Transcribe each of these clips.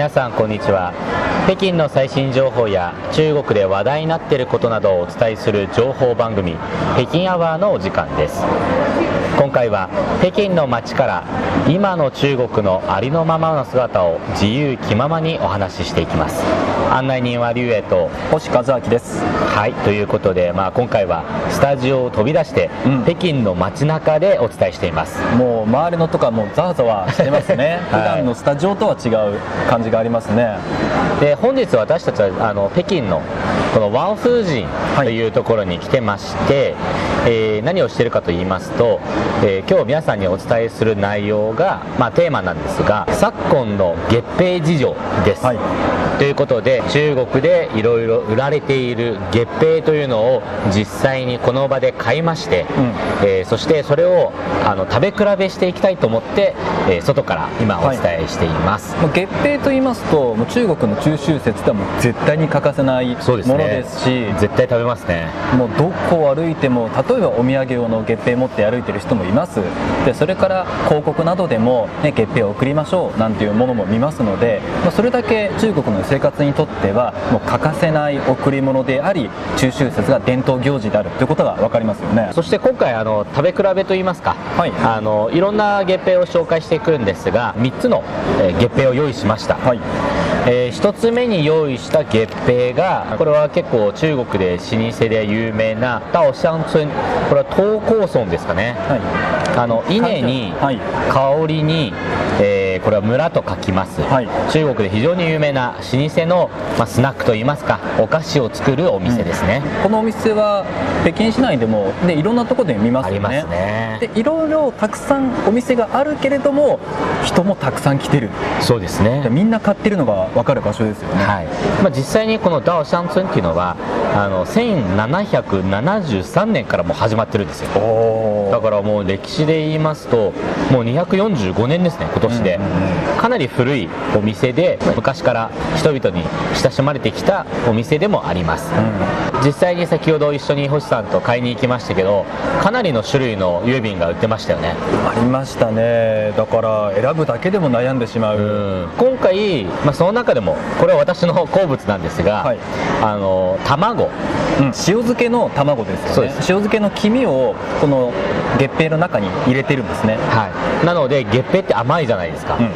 皆さんこんにちは。北京の最新情報や中国で話題になっていることなどをお伝えする情報番組北京アワーのお時間です。今回は北京の街から今の中国のありのままの姿を自由気ままにお話ししていきます。案内人は劉英と星和明です。はい。ということで、まあ、今回はスタジオを飛び出して、うん。北京の街中でお伝えしています。もう周りのとかもうざわざわしてますね、はい。普段のスタジオとは違う感じがありますね。で本日私たちはあの北京のこのワンフージンというところに来てまして、えー何をしているかと言いますと、えー今日皆さんにお伝えする内容が、まあ、テーマなんですが昨今の月餅事情です、はい。ということで中国でいろいろ売られている月餅というのを実際にこの場で買いまして、えーそしてそれをあの食べ比べしていきたいと思って、えー外から今お伝えしています、もう月餅と言いますともう中国の中秋節ではもう絶対に欠かせないものそうです。し絶対食べますね。もうどこを歩いても例えばお土産用の月餅持って歩いてる人もいます。でそれから広告などでも、ね、月餅を送りましょうなんていうものも見ますので、まあ、それだけ中国の生活にとってはもう欠かせない贈り物であり中秋節が伝統行事であるということが分かりますよね。そして今回あの食べ比べといいますか、はい。あのいろんな月餅を紹介していくんですが3つの、えー月餅を用意しました、はい。え1つ目に用意した月餅がこれは結構中国で老舗で有名なダオシャン村これは東高村ですかね。はい。あの稲に、はい。香りに、えーこれは村と書きます、はい。中国で非常に有名な老舗の、まあ、スナックといいますかお菓子を作るお店ですね、このお店は北京市内でも、ね、いろんなところで見ますよね。ありますね。でいろいろたくさんお店があるけれども人もたくさん来てる。そうですね。でみんな買ってるのが分かる場所ですよね、はい。まあ、実際にこのダオシャン村っていうのはあの1773年からもう始まってるんですよ。おだからもう歴史で言いますともう245年ですね今年で、うんうんかなり古いお店で昔から人々に親しまれてきたお店でもあります、実際に先ほど一緒に星さんと買いに行きましたけどかなりの種類の郵便が売ってましたよね。ありましたね。だから選ぶだけでも悩んでしまう、うん。今回、まあ、その中でもこれは私の好物なんですが、はい。あの卵。うん。塩漬けの卵ですよね。塩漬けの黄身をこの月餅の中に入れてるんですね。はい、なので月餅って甘いじゃないですか、うん。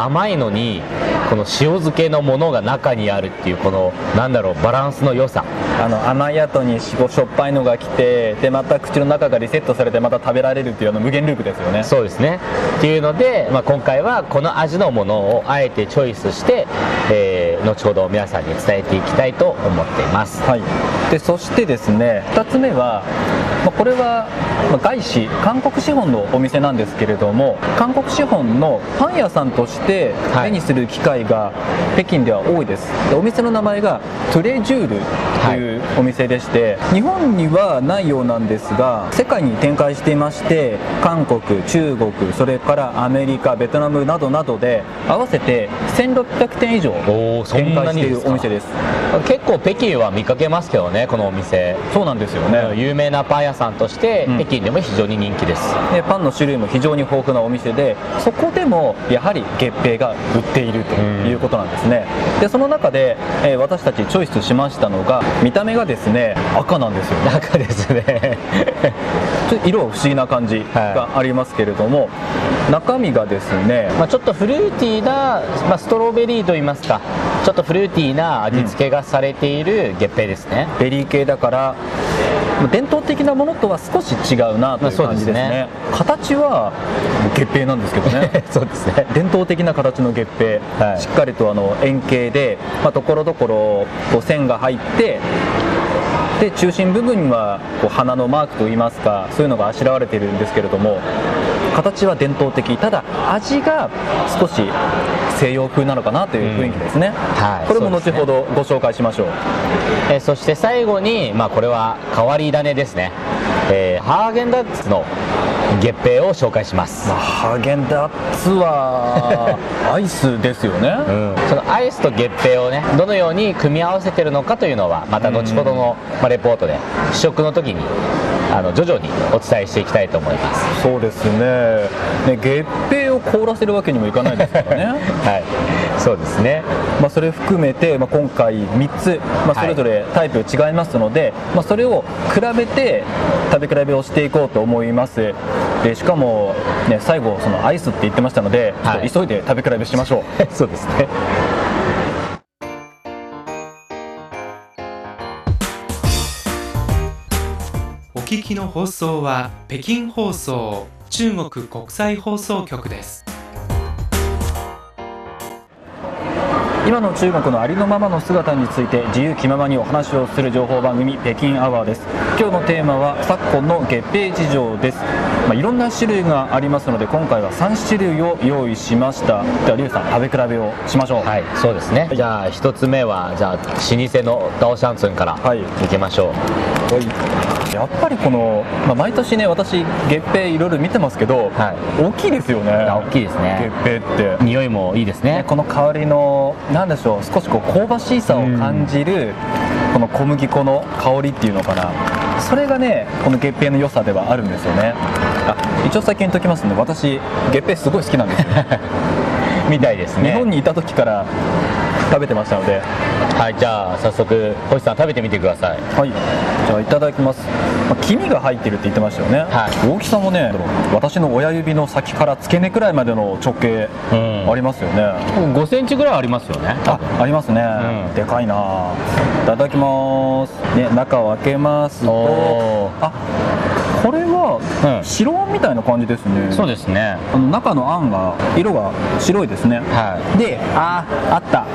甘いのにこの塩漬けのものが中にあるっていうこのなんだろうバランスの良さ。あの甘い後にしょしょっぱいのが来てでまた口の中がリセットされてまた食べられるっていうあの無限ループですよね。そうですね。っていうので、まあ、今回はこの味のものをあえてチョイスして、えー後ほど皆さんに伝えていきたいと思っています。はい、でそしてですね2つ目は、まあ、これはまあ外資韓国資本のお店なんですけれども韓国資本のパン屋さんとしてはい。目にする機会が北京では多いです。でお店の名前がトゥレジュールというお店でして、日本にはないようなんですが世界に展開していまして韓国中国それからアメリカベトナムなどなどで合わせて1600店以上展開しているお店です。結構北京は見かけますけどねこのお店。そうなんですよね。有名なパン屋さんとして、うん北京でも非常に人気です。でパンの種類も非常に豊富なお店でそこでもやはり月餅が売っているということなんですね、でその中で、えー私たちチョイスしましたのが見た目がですね赤なんですよね。中ですね。ちょっと色は不思議な感じがありますけれども、中身がですねまあちょっとフルーティーな、まあ、ストロベリーといいますかちょっとフルーティーな味付けがされている月餅ですね、ベリー系だから伝統的なものとは少し違うなという感じですね,、形は月餅なんですけどね。そうですね。伝統的な形の月餅、はい。しっかりとあの円形で、まあ、ところどころ線が入ってで中心部分にはこう花のマークといいますかそういうのがあしらわれているんですけれども形は伝統的。ただ味が少し西洋風なのかなという雰囲気ですね、はい。これも後ほどご紹介しましょう。えーそして最後に、まあ、これは変わり種ですね、えーハーゲンダッツの月餅を紹介します。まあ、ハーゲンダッツは アイスですよね、うん。そのアイスと月餅をねどのように組み合わせてるのかというのはまた後ほどの、まあ、レポートで試食の時にあの徐々にお伝えしていきたいと思います。そうですね。ね月餅を凍らせるわけにもいかないですからね。はい。そうですね。まあそれ含めて、まあ、今回3つ、まあ、それぞれタイプ違いますので、まあ、それを比べて食べ比べをしていこうと思います。でしかも、ね、最後そのアイスって言ってましたので、はい。急いで食べ比べしましょう。そうですね。お聞きの放送は北京放送中国国際放送局です。今の中国のありのままの姿について自由気ままにお話をする情報番組北京アワーです。今日のテーマは昨今の月餅事情です、まあ、いろんな種類がありますので今回は3種類を用意しました。ではリュウさん食べ比べをしましょう。はいそうですね。じゃあ一つ目はじゃあ老舗のダオシャンツンからはい。いきましょうやっぱりこの、まあ、毎年ね私月餅いろいろ見てますけど、はい。大きいですよね。あ大きいですね。月餅って。匂いもいいですね。ね、この香りのなんでしょう少しこう香ばしさを感じるこの小麦粉の香りっていうのかな。それがねこの月餅の良さではあるんですよね。あ。一応先に言っときますんで私月餅すごい好きなんですよ、みたいですね。日本にいた時から食べてましたのではいじゃあ早速星さん食べてみてください。はいじゃあいただきます、まあ黄身が入ってるって言ってましたよね、はい。大きさもね私の親指の先から付け根くらいまでの直径うん。ありますよね、5センチぐらいありますよねあ、ありますね、うん。でかいな。いただきます。ね中を開けますと。おあこれはうん。白あんみたいな感じですね。そうですね。あの中のあんが色が白いですね。はでああった。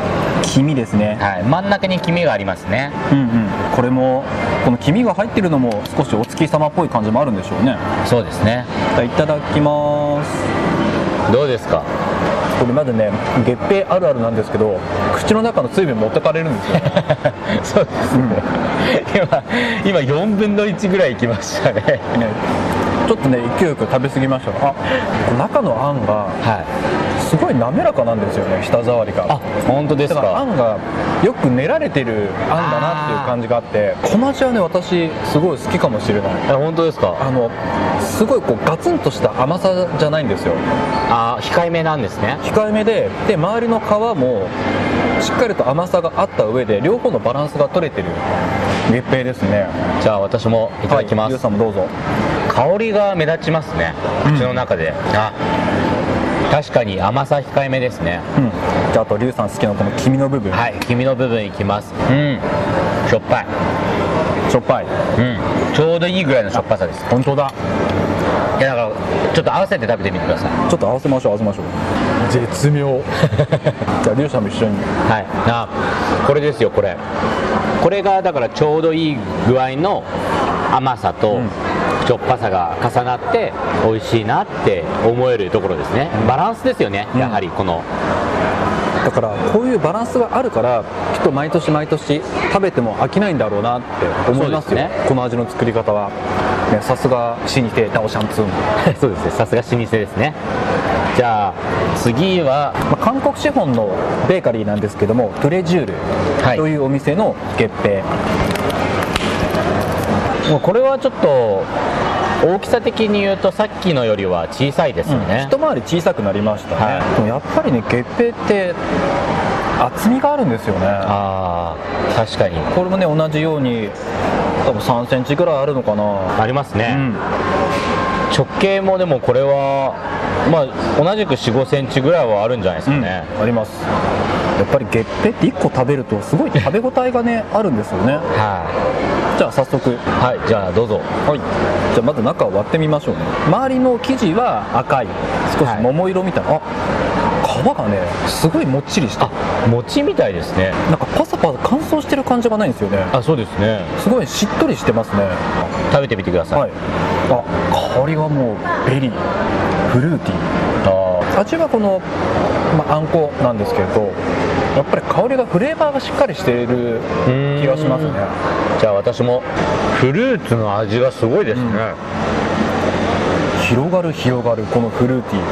黄身ですね。い、はい、真ん中に黄身がありますね。うんうん。これもこの黄身が入ってるのも少しお月様っぽい感じもあるんでしょうね。そうですね。いただきます。どうですか？これまずね月餅あるあるなんですけど口の中の水分持ってかれるんですよ。そうですね。今今4分の1ぐらいいきましたね。ね。ちょっとね勢いよく食べ過ぎました。あ中のあんがはいすごい滑らかなんですよね舌触りが。あ本当ですだからあかんがよく練られてるあんだなっていう感じがあって小町はね私すごい好きかもしれない。あ本当ですか。あのすごいこうガツンとした甘さじゃないんですよ。あ控えめなんですね。控えめでで周りの皮もしっかりと甘さがあった上で両方のバランスが取れてる。月餅ですね。じゃあ私もいただきまはい、ゆうす、さんもどうぞ。香りが目立ちますね。うん口の中で、あ確かに甘さ控えめですね。うん。じゃああとりゅうさん好きなこの黄身の部分。はい黄身の部分いきます。うん。しょっぱい。しょっぱい。うん。ちょうどいいぐらいのしょっぱさです。本当だ。いやだからちょっと合わせて食べてみてください。ちょっと合わせましょう合わせましょう。絶妙。じゃありゅうさんも一緒に。はい。あこれですよこれ。これがだからちょうどいい具合の甘さとうんしょっぱさが重なって美味しいなって思えるところですね。バランスですよねうん。やはりこの、だからこういうバランスがあるからきっと毎年毎年食べても飽きないんだろうなって思いますね。この味の作り方は、ね、さすが老舗ダオシャンツーン、そうですね。さすが老舗ですね。じゃあ次は。まあ、韓国資本のベーカリーなんですけどもプレジュールはい。というお店の月餅、もうこれはちょっと大きさ的に言うとさっきのよりは小さいですよね、一回り小さくなりましたね、はい。でもやっぱりね月餅って厚みがあるんですよね。ああ確かに。これもね同じように多分3センチぐらいあるのかな。ありますね、うん。直径もでもこれはまあ同じく4 5センチぐらいはあるんじゃないですかね、あります。やっぱり月餅って1個食べるとすごい食べ応えがねあるんですよね。はじゃあ早速。い、はい、じゃあどうぞ。はい。じゃあまず中を割ってみましょうね。周りの生地は赤い。少し桃色みたいな、あ皮がねすごいもっちりしてあ餅みたいですね。なんかパサパサ乾燥してる感じがないんですよね。あそうですね。すごいしっとりしてますね。食べてみてください、はい。あ香りがもうベリー。フルーティー。あ味はこの、まあ、あんこなんですけどやっぱり香りがフレーバーがしっかりしているー気がしますね。じゃあ私もフルーツの味がすごいですね、広がる広がるこのフルーティー。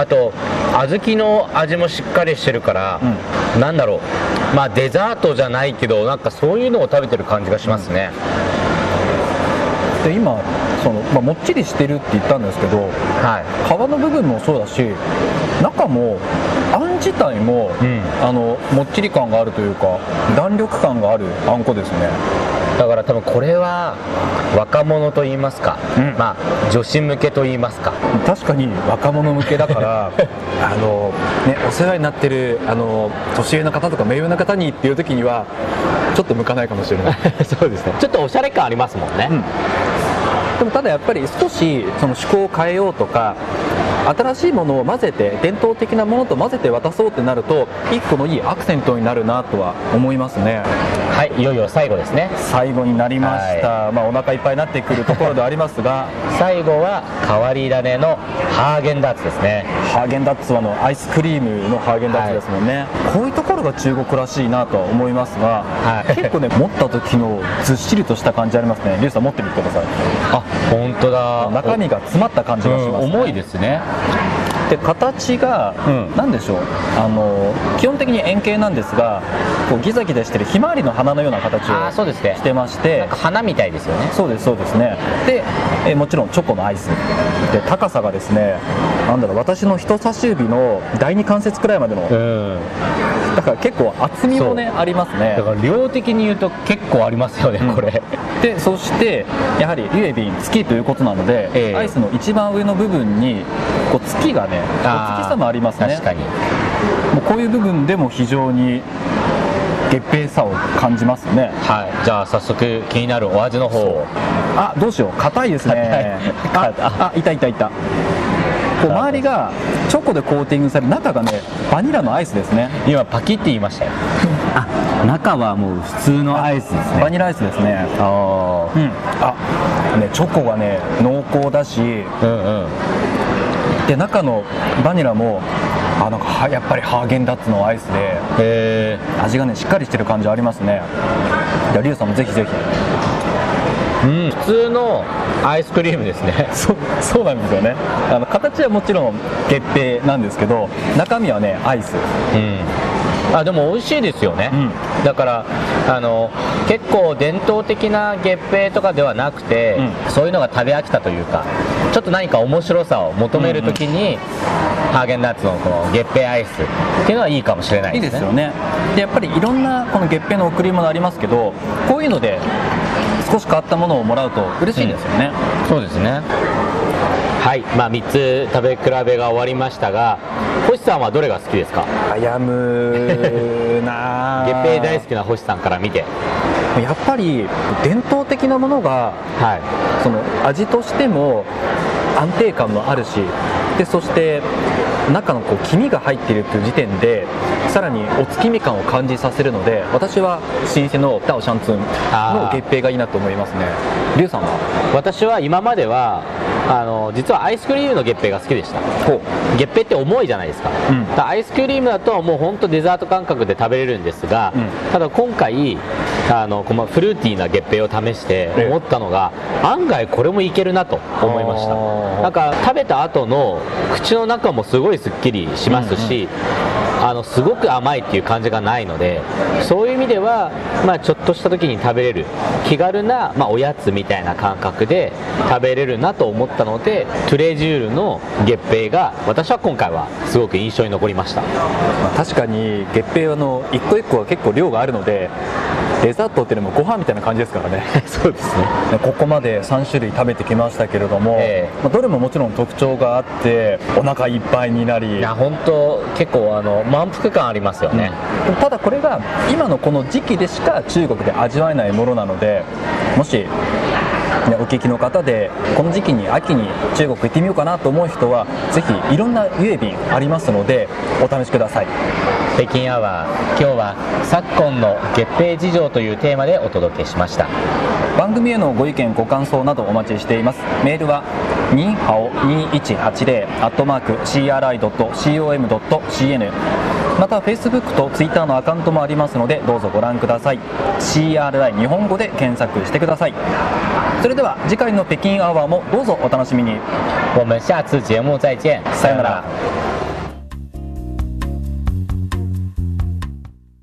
あと小豆の味もしっかりしてるから、なんだろう。まあデザートじゃないけどなんかそういうのを食べてる感じがしますね、で今その、まあ、もっちりしてるって言ったんですけどは皮の部分もそうだし中もあん自体も、うん。あのもっちり感があるというか弾力感があるあんこですね。いだから多分これは若者と言いますか、うん。まあ女子向けと言いますか。確かに若者向けだから あの、ね、お世話になってるあの年上の方とか目上の方にっていう時にはちょっと向かないかもしれない。そうですね。ちょっとおしゃれ感ありますもんね、うん。でもただやっぱり少しその趣向を変えようとか新しいものを混ぜて伝統的なものと混ぜて渡そうってなると一個のいいアクセントになるなとは思いますね。はいいよいよ最後ですね。最後になりました、まあお腹いっぱいになってくるところではありますが。最後は変わり種のハーゲンダッツですね。ハーゲンダッツはあのアイスクリームのハーゲンダッツですもんね、こういうところが中国らしいなとは思いますが、はい。結構ね持った時のずっしりとした感じありますね。リュウさん持ってみてください。あ本当だ。中身が詰まった感じがします、うん重いですねで形がうん。何でしょう。あの基本的に円形なんですがこうギザギザしてるひまわりの花のような形をしてましてなんか花みたいですよね。そうですそうですね。でえもちろんチョコのアイス。で高さがですねなんだろう私の人差し指の第二関節くらいまでの。うんだから結構厚みもねありますね。だから量的に言うと結構ありますよね、うん。これでそしてやはりリュエビン月ということなので、ええ。アイスの一番上の部分にこう月がねお月様ありますね。確かに。もうこういう部分でも非常に月平さを感じますね。はい。じゃあ早速気になるお味の方を。あどうしよう。硬いですね。ああいたいたいた。こう周りがチョコでコーティングされ中がねバニラのアイスですね。今パキって言いましたよ。あ中はもう普通のアイスですバニラアイスですね。あうん。あねチョコがね濃厚だし。あうんうん。で中のバニラもあなんかはやっぱりハーゲンダッツのアイスで。味がねしっかりしてる感じありますね。じゃあリュウさんもぜひぜひうん普通のアイスクリームですね。そうそうなんですよね。あの形はもちろん月餅なんですけど中身はねアイス。うん。あでも美味しいですよね、うん。だからあの結構伝統的な月餅とかではなくて、うそういうのが食べ飽きたというかちょっと何か面白さを求めるときに、ハーゲンダッツのこの月餅アイスっていうのはいいかもしれないいいでねですすよね。でやっぱりいろんなこの月餅の贈り物ありますけどこういうので少し変わったものをもらうと嬉しいですよね、そうですね。はい、まあ、3つ食べ比べが終わりましたが星さんはどれが好きですか？悩むなあ月餅大好きな星さんから見て。やっぱり伝統的なものがはい。その味としても安定感もあるしでそして中のこう黄身が入っているという時点でさらにお月見感を感じさせるので私は老舗のダオシャンツンの月餅がいいなと思いますね。リュウさんは？私は今まではあの実はアイスクリームの月餅が好きでした。ほ月餅って重いじゃないですか,、うん。アイスクリームだともう本当デザート感覚で食べれるんですが、うん。ただ今回あのこのフルーティーな月餅を試して思ったのが、案外これもいけるなと思いました。なんか食べた後の口の中もすごいすっきりしますし、あのすごく甘いっていう感じがないのでそういう意味では、まあ、ちょっとした時に食べれる気軽な、まあ、おやつみたいな感覚で食べれるなと思ったのでトゥレジュールの月餅が私は今回はすごく印象に残りました。まあ確かに月餅はあの一個一個は結構量があるのでデザートっていうのもご飯みたいな感じですからね。そうですね。ねここまで3種類食べてきましたけれども、ええ。まあどれももちろん特徴があってお腹いっぱいになり。いや本当結構あの満腹感ありますよね、うん。ただこれが今のこの時期でしか中国で味わえないものなのでもし、ね、お聞きの方でこの時期に秋に中国行ってみようかなと思う人はぜひいろんなユエビンありますのでお試しください北京アワー今日は昨今の月餅事情というテーマでお届けしました。番組へのご意見ご感想などお待ちしています。メールはニーハオ2180アットマーク CRI.com.cn また Facebook と Twitter のアカウントもありますのでどうぞご覧ください。CRI 日本語で検索してください。それでは次回の北京アワーもどうぞお楽しみに。我们下次节目再见。さよなら